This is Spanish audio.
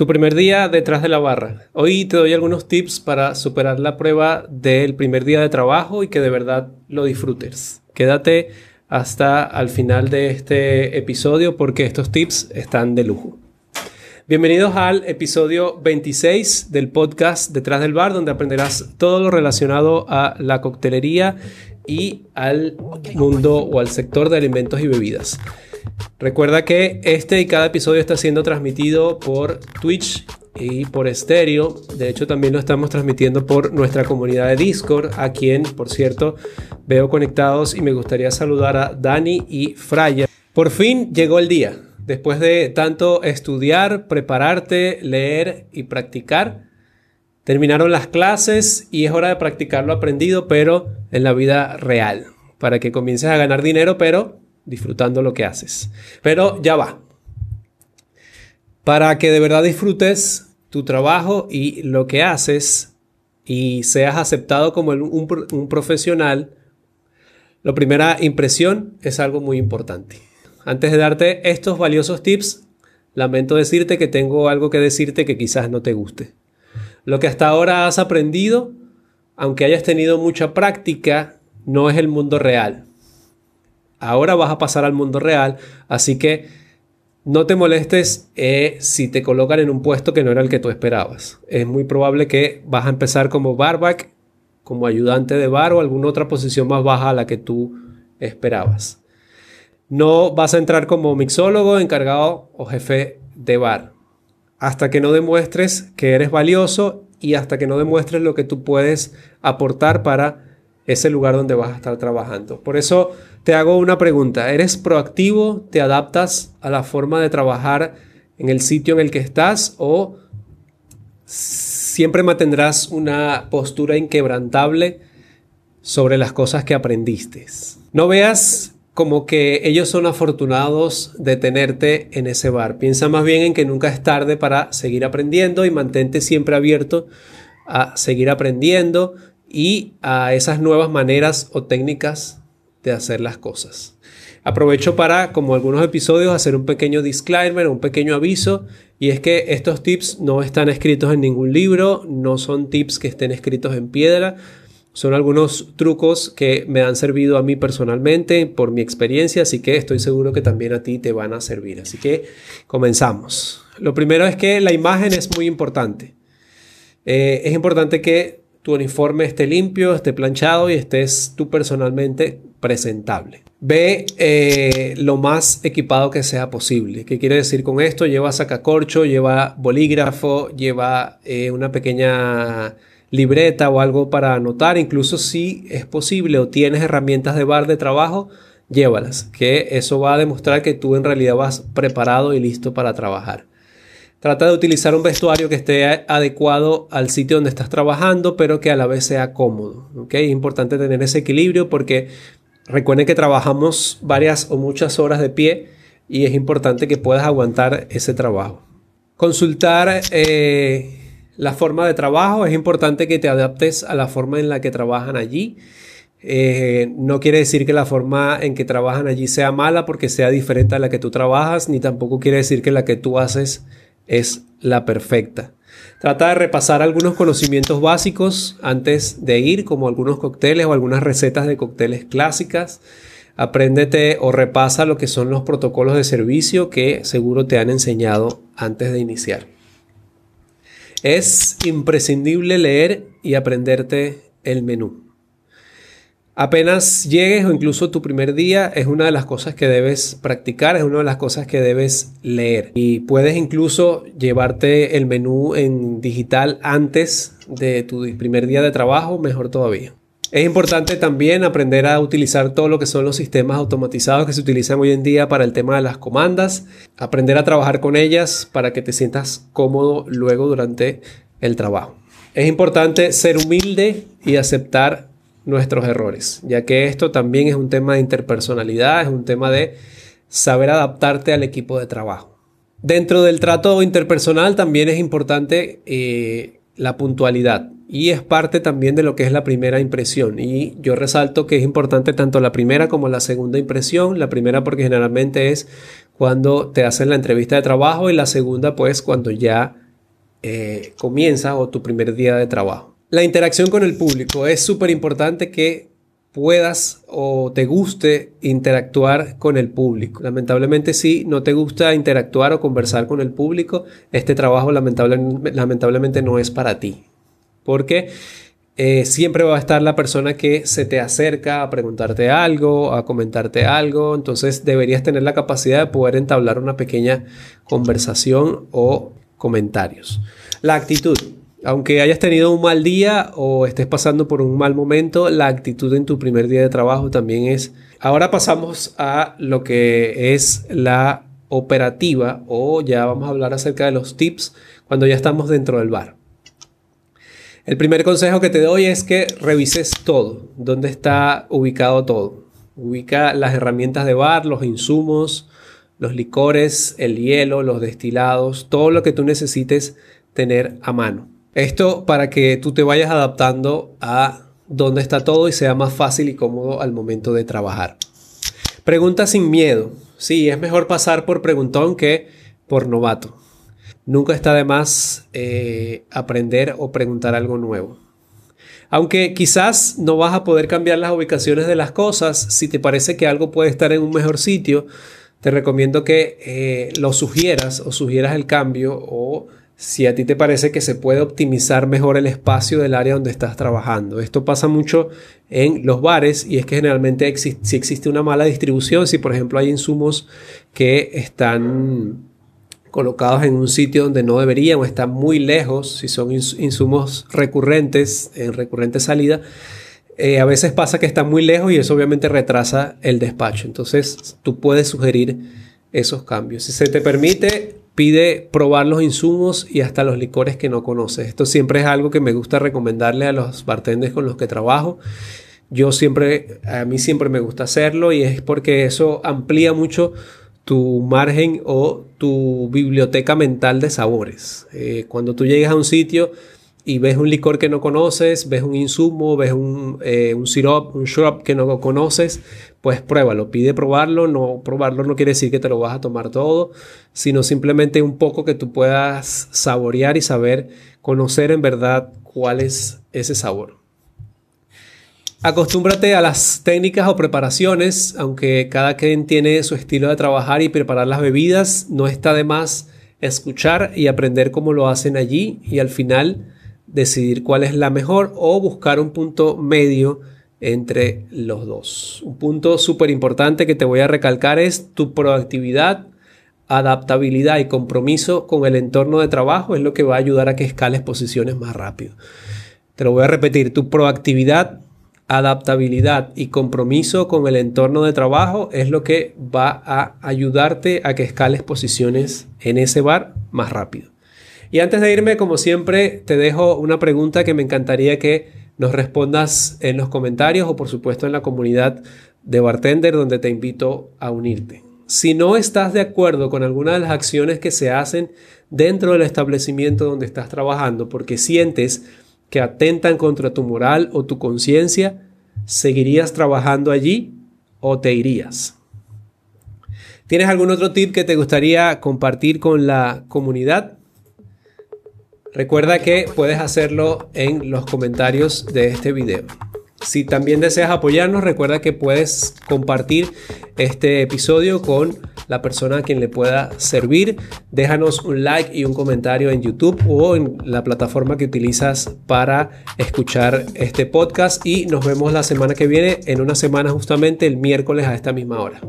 Tu primer día detrás de la barra. Hoy te doy algunos tips para superar la prueba del primer día de trabajo y que de verdad lo disfrutes. Quédate hasta al final de este episodio porque estos tips están de lujo. Bienvenidos al episodio 26 del podcast Detrás del Bar, donde aprenderás todo lo relacionado a la coctelería y al mundo o al sector de alimentos y bebidas. Recuerda que este y cada episodio está siendo transmitido por Twitch y por estéreo. De hecho, también lo estamos transmitiendo por nuestra comunidad de Discord, a quien, por cierto, veo conectados y me gustaría saludar a Dani y Fraya. Por fin llegó el día. Después de tanto estudiar, prepararte, leer y practicar, terminaron las clases y es hora de practicar lo aprendido, pero en la vida real, para que comiences a ganar dinero, pero disfrutando lo que haces. Pero ya va. Para que de verdad disfrutes tu trabajo y lo que haces y seas aceptado como un, un profesional, la primera impresión es algo muy importante. Antes de darte estos valiosos tips, lamento decirte que tengo algo que decirte que quizás no te guste. Lo que hasta ahora has aprendido, aunque hayas tenido mucha práctica, no es el mundo real. Ahora vas a pasar al mundo real, así que no te molestes eh, si te colocan en un puesto que no era el que tú esperabas. Es muy probable que vas a empezar como barback, como ayudante de bar o alguna otra posición más baja a la que tú esperabas. No vas a entrar como mixólogo, encargado o jefe de bar. Hasta que no demuestres que eres valioso y hasta que no demuestres lo que tú puedes aportar para ese lugar donde vas a estar trabajando. Por eso te hago una pregunta. ¿Eres proactivo? ¿Te adaptas a la forma de trabajar en el sitio en el que estás? ¿O siempre mantendrás una postura inquebrantable sobre las cosas que aprendiste? No veas como que ellos son afortunados de tenerte en ese bar. Piensa más bien en que nunca es tarde para seguir aprendiendo y mantente siempre abierto a seguir aprendiendo y a esas nuevas maneras o técnicas de hacer las cosas. Aprovecho para, como algunos episodios, hacer un pequeño disclaimer, un pequeño aviso, y es que estos tips no están escritos en ningún libro, no son tips que estén escritos en piedra, son algunos trucos que me han servido a mí personalmente por mi experiencia, así que estoy seguro que también a ti te van a servir. Así que comenzamos. Lo primero es que la imagen es muy importante. Eh, es importante que tu uniforme esté limpio, esté planchado y estés tú personalmente presentable. Ve eh, lo más equipado que sea posible. ¿Qué quiere decir con esto? Lleva sacacorcho, lleva bolígrafo, lleva eh, una pequeña libreta o algo para anotar, incluso si es posible o tienes herramientas de bar de trabajo, llévalas, que eso va a demostrar que tú en realidad vas preparado y listo para trabajar. Trata de utilizar un vestuario que esté adecuado al sitio donde estás trabajando, pero que a la vez sea cómodo. Es importante tener ese equilibrio porque recuerden que trabajamos varias o muchas horas de pie y es importante que puedas aguantar ese trabajo. Consultar eh, la forma de trabajo, es importante que te adaptes a la forma en la que trabajan allí. Eh, no quiere decir que la forma en que trabajan allí sea mala porque sea diferente a la que tú trabajas, ni tampoco quiere decir que la que tú haces es la perfecta. Trata de repasar algunos conocimientos básicos antes de ir, como algunos cócteles o algunas recetas de cócteles clásicas. Apréndete o repasa lo que son los protocolos de servicio que seguro te han enseñado antes de iniciar. Es imprescindible leer y aprenderte el menú. Apenas llegues o incluso tu primer día es una de las cosas que debes practicar, es una de las cosas que debes leer. Y puedes incluso llevarte el menú en digital antes de tu primer día de trabajo, mejor todavía. Es importante también aprender a utilizar todo lo que son los sistemas automatizados que se utilizan hoy en día para el tema de las comandas, aprender a trabajar con ellas para que te sientas cómodo luego durante el trabajo. Es importante ser humilde y aceptar nuestros errores, ya que esto también es un tema de interpersonalidad, es un tema de saber adaptarte al equipo de trabajo. Dentro del trato interpersonal también es importante eh, la puntualidad y es parte también de lo que es la primera impresión. Y yo resalto que es importante tanto la primera como la segunda impresión. La primera porque generalmente es cuando te hacen la entrevista de trabajo y la segunda pues cuando ya eh, comienzas o tu primer día de trabajo. La interacción con el público. Es súper importante que puedas o te guste interactuar con el público. Lamentablemente si no te gusta interactuar o conversar con el público, este trabajo lamentablemente no es para ti. Porque eh, siempre va a estar la persona que se te acerca a preguntarte algo, a comentarte algo. Entonces deberías tener la capacidad de poder entablar una pequeña conversación o comentarios. La actitud. Aunque hayas tenido un mal día o estés pasando por un mal momento, la actitud en tu primer día de trabajo también es... Ahora pasamos a lo que es la operativa o ya vamos a hablar acerca de los tips cuando ya estamos dentro del bar. El primer consejo que te doy es que revises todo, dónde está ubicado todo. Ubica las herramientas de bar, los insumos, los licores, el hielo, los destilados, todo lo que tú necesites tener a mano. Esto para que tú te vayas adaptando a dónde está todo y sea más fácil y cómodo al momento de trabajar. Pregunta sin miedo. Sí, es mejor pasar por preguntón que por novato. Nunca está de más eh, aprender o preguntar algo nuevo. Aunque quizás no vas a poder cambiar las ubicaciones de las cosas, si te parece que algo puede estar en un mejor sitio, te recomiendo que eh, lo sugieras o sugieras el cambio o si a ti te parece que se puede optimizar mejor el espacio del área donde estás trabajando. Esto pasa mucho en los bares y es que generalmente si existe una mala distribución, si por ejemplo hay insumos que están colocados en un sitio donde no deberían o están muy lejos, si son insumos recurrentes, en recurrente salida, eh, a veces pasa que están muy lejos y eso obviamente retrasa el despacho. Entonces tú puedes sugerir esos cambios. Si se te permite, pide probar los insumos y hasta los licores que no conoces. Esto siempre es algo que me gusta recomendarle a los bartenders con los que trabajo. Yo siempre, a mí siempre me gusta hacerlo y es porque eso amplía mucho tu margen o tu biblioteca mental de sabores. Eh, cuando tú llegas a un sitio y ves un licor que no conoces, ves un insumo, ves un, eh, un syrup, un shrub que no conoces, pues pruébalo, pide probarlo, no probarlo no quiere decir que te lo vas a tomar todo, sino simplemente un poco que tú puedas saborear y saber, conocer en verdad cuál es ese sabor. Acostúmbrate a las técnicas o preparaciones, aunque cada quien tiene su estilo de trabajar y preparar las bebidas, no está de más escuchar y aprender cómo lo hacen allí y al final decidir cuál es la mejor o buscar un punto medio entre los dos. Un punto súper importante que te voy a recalcar es tu proactividad, adaptabilidad y compromiso con el entorno de trabajo es lo que va a ayudar a que escales posiciones más rápido. Te lo voy a repetir, tu proactividad, adaptabilidad y compromiso con el entorno de trabajo es lo que va a ayudarte a que escales posiciones en ese bar más rápido. Y antes de irme, como siempre, te dejo una pregunta que me encantaría que nos respondas en los comentarios o por supuesto en la comunidad de Bartender donde te invito a unirte. Si no estás de acuerdo con alguna de las acciones que se hacen dentro del establecimiento donde estás trabajando porque sientes que atentan contra tu moral o tu conciencia, ¿seguirías trabajando allí o te irías? ¿Tienes algún otro tip que te gustaría compartir con la comunidad? Recuerda que puedes hacerlo en los comentarios de este video. Si también deseas apoyarnos, recuerda que puedes compartir este episodio con la persona a quien le pueda servir. Déjanos un like y un comentario en YouTube o en la plataforma que utilizas para escuchar este podcast y nos vemos la semana que viene, en una semana justamente el miércoles a esta misma hora.